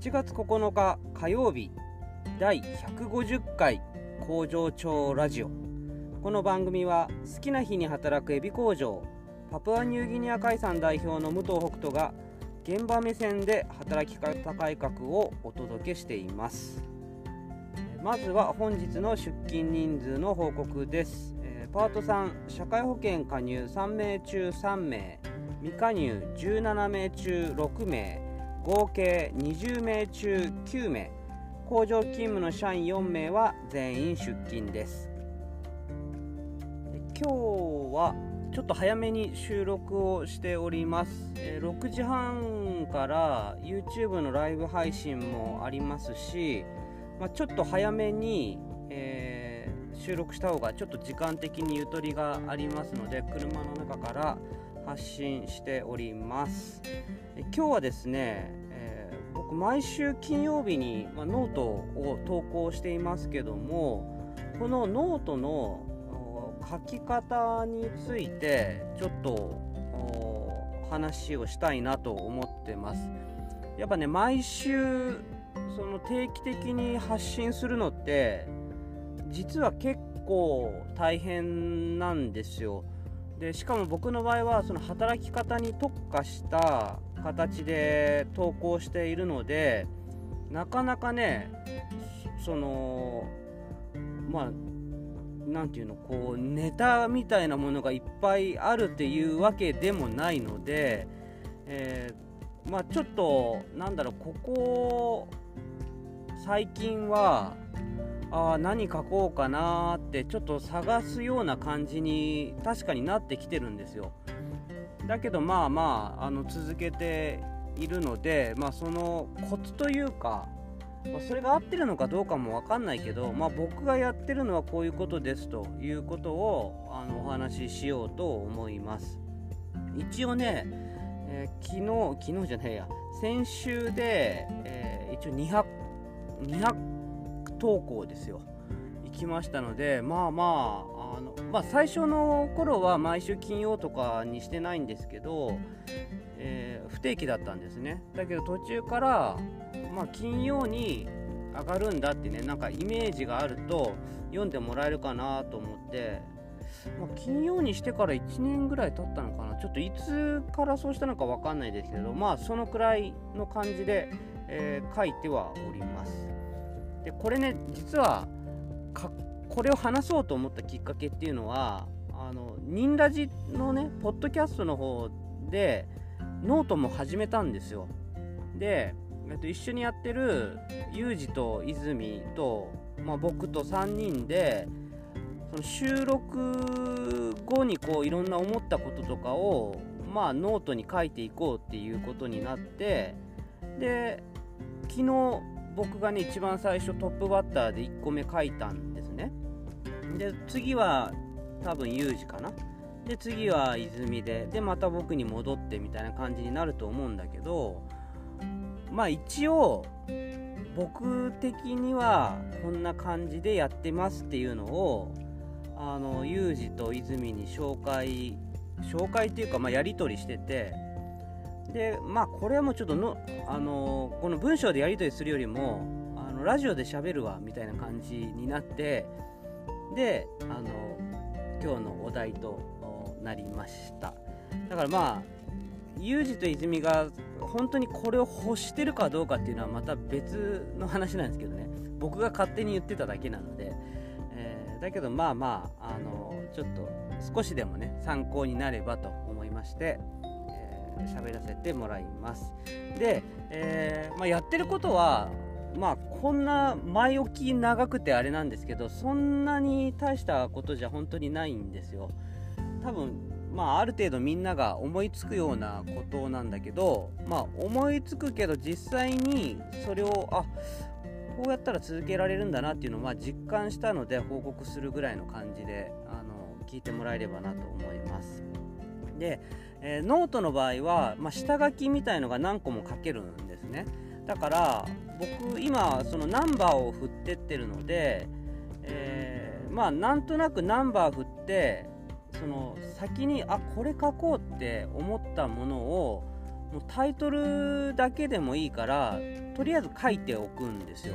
8月9日火曜日第150回工場長ラジオ。この番組は好きな日に働くエビ工場パプアニューギニア海産代表の武藤北斗が現場目線で働き方改革をお届けしています。まずは本日の出勤人数の報告です。パート3社会保険加入3名中3名未加入17名中6名。合計20名中9名。工場勤務の社員4名は全員出勤です。今日はちょっと早めに収録をしております。6時半から YouTube のライブ配信もありますし、まあ、ちょっと早めに、えー、収録した方がちょっと時間的にゆとりがありますので車の中から発信しております。今日はですね、えー、僕毎週金曜日に、ま、ノートを投稿していますけどもこのノートの書き方についてちょっと話をしたいなと思ってます。やっぱね毎週その定期的に発信するのって実は結構大変なんですよ。でしかも僕の場合はその働き方に特化した形で投稿しているのでなかなかねそのまあ何て言うのこうネタみたいなものがいっぱいあるっていうわけでもないので、えー、まあちょっとなんだろうここ最近はあ何書こうかなってちょっと探すような感じに確かになってきてるんですよ。だけどまあまああの続けているので、まあ、そのコツというか、ま、それが合ってるのかどうかも分かんないけど、まあ、僕がやってるのはこういうことですということをあのお話ししようと思います。一応ね、えー、昨日昨日じゃないや先週で、えー、一応200 200投稿ですよ。行きましたのでまあまああの、まあ、最初の頃は毎週金曜とかにしてないんですけど、えー、不定期だったんですね。だけど途中から、まあ、金曜に上がるんだってねなんかイメージがあると読んでもらえるかなと思ってまあ、金曜にしてから1年ぐらい経ったのかな。ちょっといつからそうしたのか分かんないですけどまあそのくらいの感じで、えー、書いてはおります。でこれね実はこれを話そうと思ったきっかけっていうのはあのニンラジのねポッドキャストの方でノートも始めたんですよ。で、えっと、一緒にやってるユージと泉と、まあ、僕と3人でその収録後にこういろんな思ったこととかをまあノートに書いていこうっていうことになってで昨日僕がね一番最初トップバッターで1個目書いたんですね。で次は多分ユージかな。で次は泉で。でまた僕に戻ってみたいな感じになると思うんだけどまあ一応僕的にはこんな感じでやってますっていうのをあのユージと泉に紹介紹介っていうか、まあ、やり取りしててでまあこれはもうちょっとの、あのこの文章でやり取りするよりもあのラジオで喋るわみたいな感じになってであの今日のお題となりました。だからまあユージと泉が本当にこれを欲してるかどうかっていうのはまた別の話なんですけどね。僕が勝手に言ってただけなので、えー、だけどまあまああのちょっと少しでもね参考になればと思いまして。喋らせてもらいます。で、えー、まあ、やってることはまあこんな前置き長くてあれなんですけどそんなに大したことじゃ本当にないんですよ。多分まあある程度みんなが思いつくようなことなんだけどまあ思いつくけど実際にそれをあこうやったら続けられるんだなっていうのをまあ実感したので報告するぐらいの感じであの聞いてもらえればなと思います。でえー、ノートの場合は、まあ、下書きみたいのが何個も書けるんですね。だから僕今そのナンバーを振ってってるので、えー、まあなんとなくナンバー振ってその先にあこれ書こうって思ったものをもうタイトルだけでもいいからとりあえず書いておくんですよ。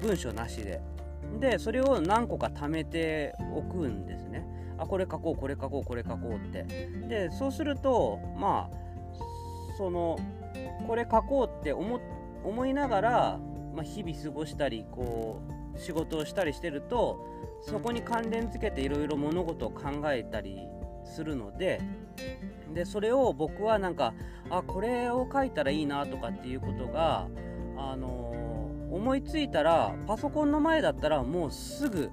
文章なしで。でそれを何個か貯めておくんですね。あこれ書こうこれ書こうこれ書こうって。でそうするとまあそのこれ書こうって思いながら、まあ、日々過ごしたりこう仕事をしたりしてるとそこに関連付けていろいろ物事を考えたりするのででそれを僕はなんかあこれを書いたらいいなとかっていうことが、あのー、思いついたらパソコンの前だったらもうすぐ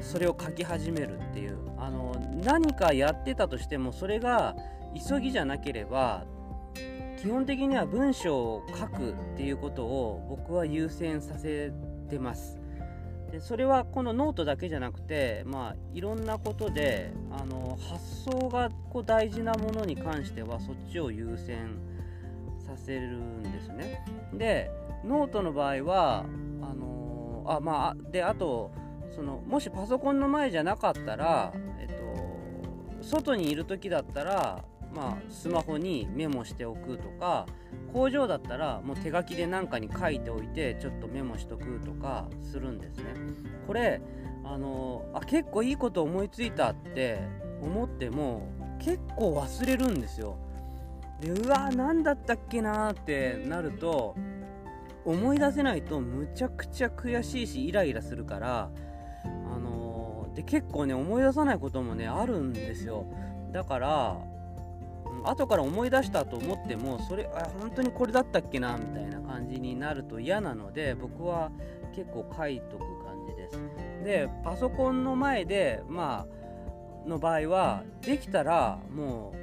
それを書き始めるっていう、あの、何かやってたとしてもそれが急ぎじゃなければ基本的には文章を書くっていうことを僕は優先させてます。でそれはこのノートだけじゃなくて、まあ、いろんなことであの発想がこう大事なものに関してはそっちを優先させるんですね。でノートの場合はあのあまあであとそのもしパソコンの前じゃなかったら、えっと、外にいる時だったらまあ、スマホにメモしておくとか工場だったらもう手書きで何かに書いておいてちょっとメモしとくとかするんですね。これあのあ結構いいこと思いついたって思っても結構忘れるんですよ。でうわ何だったっけなってなると思い出せないとむちゃくちゃ悔しいしイライラするからので結構ね思い出さないこともねあるんですよ。だから後から思い出したと思ってもそれあ本当にこれだったっけなみたいな感じになると嫌なので僕は結構書いとく感じです。でパソコンの前でまあの場合はできたらもう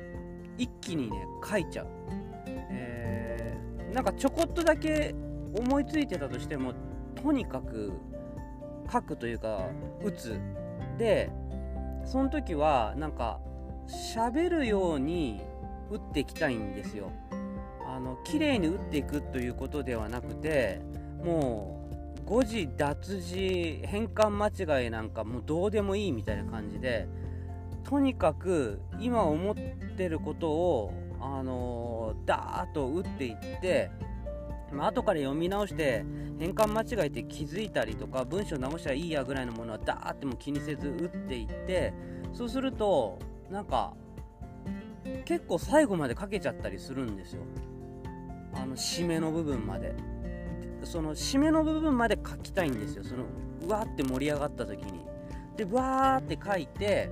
一気にね書いちゃう、えー、なんかちょこっとだけ思いついてたとしてもとにかく書くというか打つ。でその時はなんか喋るように打っていきたいんですよ。あの綺麗に打っていくということではなくてもう誤字脱字変換間違いなんかもうどうでもいいみたいな感じでとにかく今思ってることをあのー、ダーッと打っていってまあ、後から読み直して変換間違えて気づいたりとか文章直したらいいやぐらいのものはダーっても気にせず打っていってそうするとなんか結構最後までかけちゃったりするんですよ。あの締めの部分まで。その締めの部分まで書きたいんですよ。そのうわーって盛り上がった時に。でわーって書いて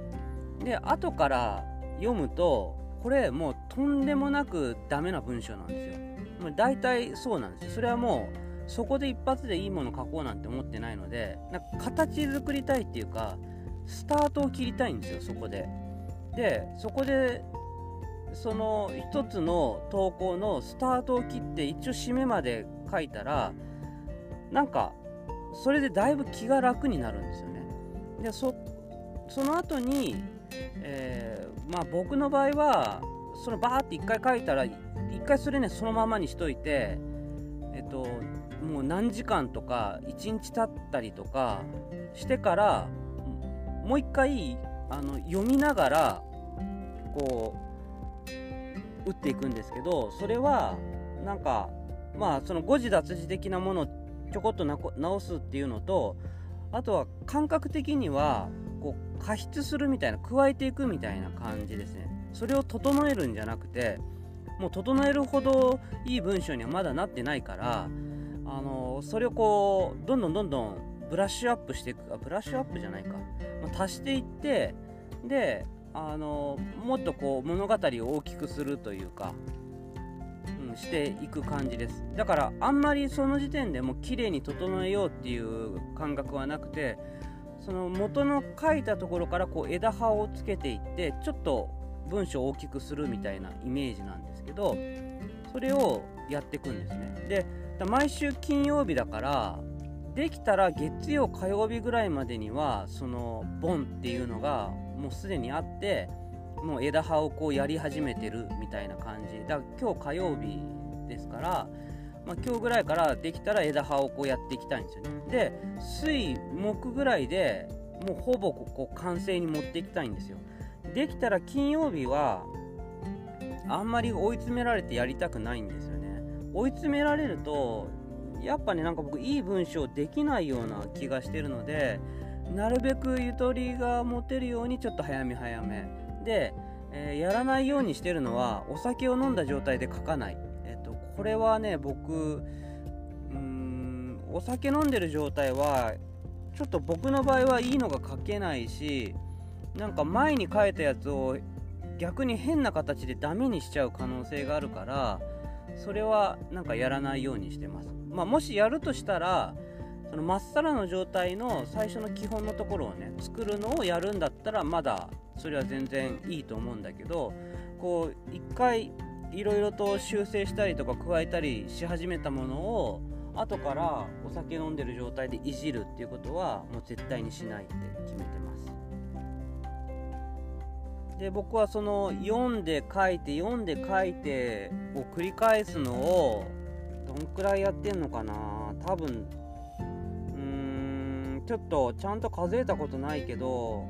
で後から読むとこれもうとんでもなくダメな文章なんですよ。もう大体そうなんですよそれはもうそこで一発でいいもの書こうなんて思ってないのでなんか形作りたいっていうかスタートを切りたいんですよそこででそこでその一つの投稿のスタートを切って一応締めまで書いたらなんかそれでだいぶ気が楽になるんですよね。でそその後に、えー、まあ僕の場合はそのバーって一回書いたら一回それねそのままにしといてえっともう何時間とか1日経ったりとかしてからもう一回あの読みながらこう打っていくんですけどそれはなんかまあその誤字脱字的なものをちょこっと直すっていうのとあとは感覚的にはこう加筆するみたいな加えていくみたいな感じですね。それを整えるんじゃなくてもう整えるほどいい文章にはまだなってないからあのそれをこうどんどんどんどんブラッシュアップしていくあブラッシュアップじゃないか、まあ、足していってであのもっとこう物語を大きくするというか、うん、していく感じです。だからあんまりその時点でもう綺麗に整えようっていう感覚はなくてその元の書いたところからこう枝葉をつけていってちょっと文章を大きくするみたいなイメージなんですけどそれをやっていくんですね。で毎週金曜日だからできたら月曜火曜日ぐらいまでにはそのボンっていうのがもうすでにあってもう枝葉をこうやり始めてるみたいな感じ。だから今日火曜日ですから、まあ、今日ぐらいからできたら枝葉をこうやっていきたいんですよね。で水木ぐらいでもうほぼここ完成に持っていきたいんですよ。できたら金曜日はあんまり追い詰められてやりたくないんですよね。追い詰められるとやっぱねなんか僕いい文章できないような気がしてるのでなるべくゆとりが持てるようにちょっと早め早め。で、えー、やらないようにしてるのはお酒を飲んだ状態で書かない、えっと、これはね僕うんお酒飲んでる状態はちょっと僕の場合はいいのが書けないしなんか前に書いたやつを逆に変な形でダメにしちゃう可能性があるからそれはなんかやらないようにしてます、まあ、もしやるとしたらそのまっさらの状態の最初の基本のところをね作るのをやるんだったらまだそれは全然いいと思うんだけどこう一回いろいろと修正したりとか加えたりし始めたものを後からお酒飲んでる状態でいじるっていうことはもう絶対にしないって決めてます。で僕はその読んで書いて読んで書いてを繰り返すのをどんくらいやってんのかな。多分うーんちょっとちゃんと数えたことないけど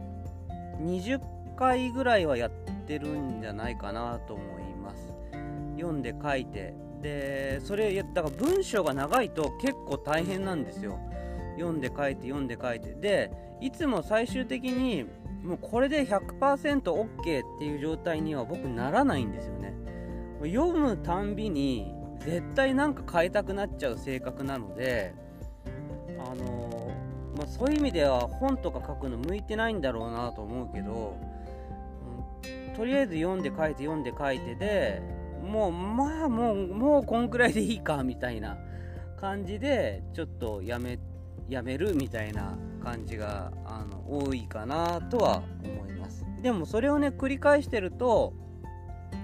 20回ぐらいはやってるんじゃないかなと思います。読んで書いて。でそれだから文章が長いと結構大変なんですよ。読んで書いて読んで書いて。でいつも最終的にもうこれで 100%OK、っていう状態には僕ならないんですよね。読むたんびに絶対なんか変えたくなっちゃう性格なのであのまあ、そういう意味では本とか書くの向いてないんだろうなと思うけど、とりあえず読んで書いて読んで書いてでもうまあもうもうこんくらいでいいかみたいな感じでちょっとやめやめるみたいな感じがあの多いかなとは思います。でもそれをね繰り返してると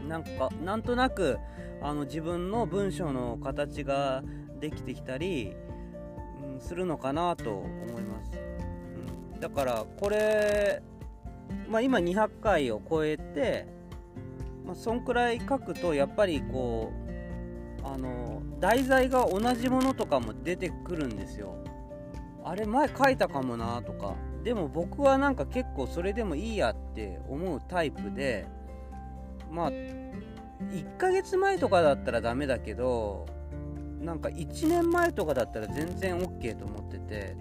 なんかなんとなくあの自分の文章の形ができてきたりうんするのかなと思います、うん、だからこれ、まあ、今200回を超えて、まあ、そんくらい書くとやっぱりこうあの題材が同じものとかも出てくるんですよ。あれ前書いたかもなとか。でも僕はなんか結構それでもいいやって思うタイプで。まあ1ヶ月前とかだったらダメだけどなんか1年前とかだったら全然 OK と思ってて。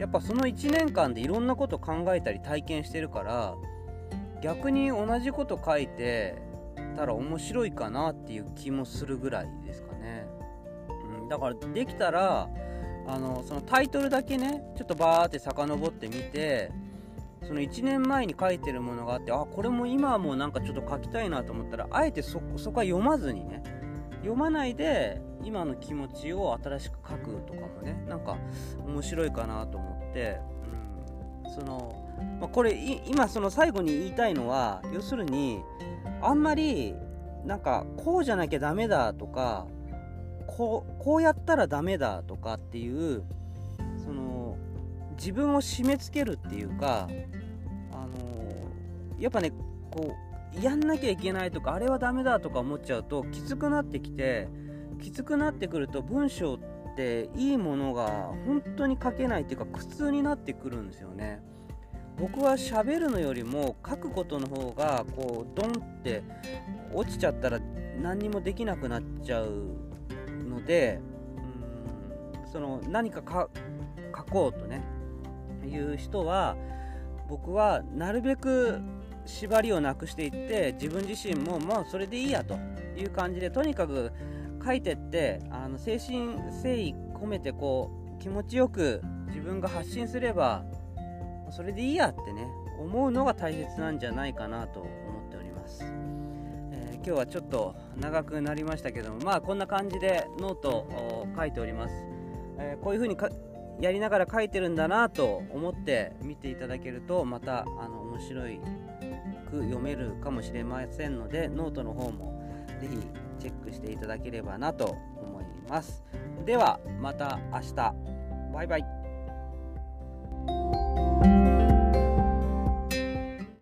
やっぱその1年間でいろんなこと考えたり体験してるから逆に同じこと書いてたら面白いかなっていう気もするぐらいですかね、うん、だからできたらあのそのタイトルだけねちょっとバーって遡ってみてその1年前に書いてるものがあってあこれも今はもうなんかちょっと書きたいなと思ったらあえてそそこは読まずにね読まないで今の気持ちを新しく書くとかもねなんか面白いかなと思って、うん、その、まあ、これ今その最後に言いたいのは要するにあんまりなんかこうじゃなきゃダメだとかこうこうやったらダメだとかっていうその自分を締め付けるっていうかあのやっぱねこうやんなきゃいけないとかあれはダメだとか思っちゃうときつくなってきてきつくなってくると文章っていいものが本当に書けないっていうか苦痛になってくるんですよね。僕は喋るのよりも書くことの方がこうドンって落ちちゃったら何にもできなくなっちゃうのでうんその何か書こうとねいう人は僕はなるべく縛りをなくしていって自分自身ももうそれでいいやという感じでとにかく書いてってあの精神誠意込めてこう気持ちよく自分が発信すればそれでいいやってね思うのが大切なんじゃないかなと思っております、今日はちょっと長くなりましたけどもまあこんな感じでノートを書いております、えー、こういう風にやりながら書いてるんだなと思って見ていただけるとまたあの面白いく読めるかもしれませんのでノートの方もぜひチェックしていただければなと。思いますではまた明日。バイバイ。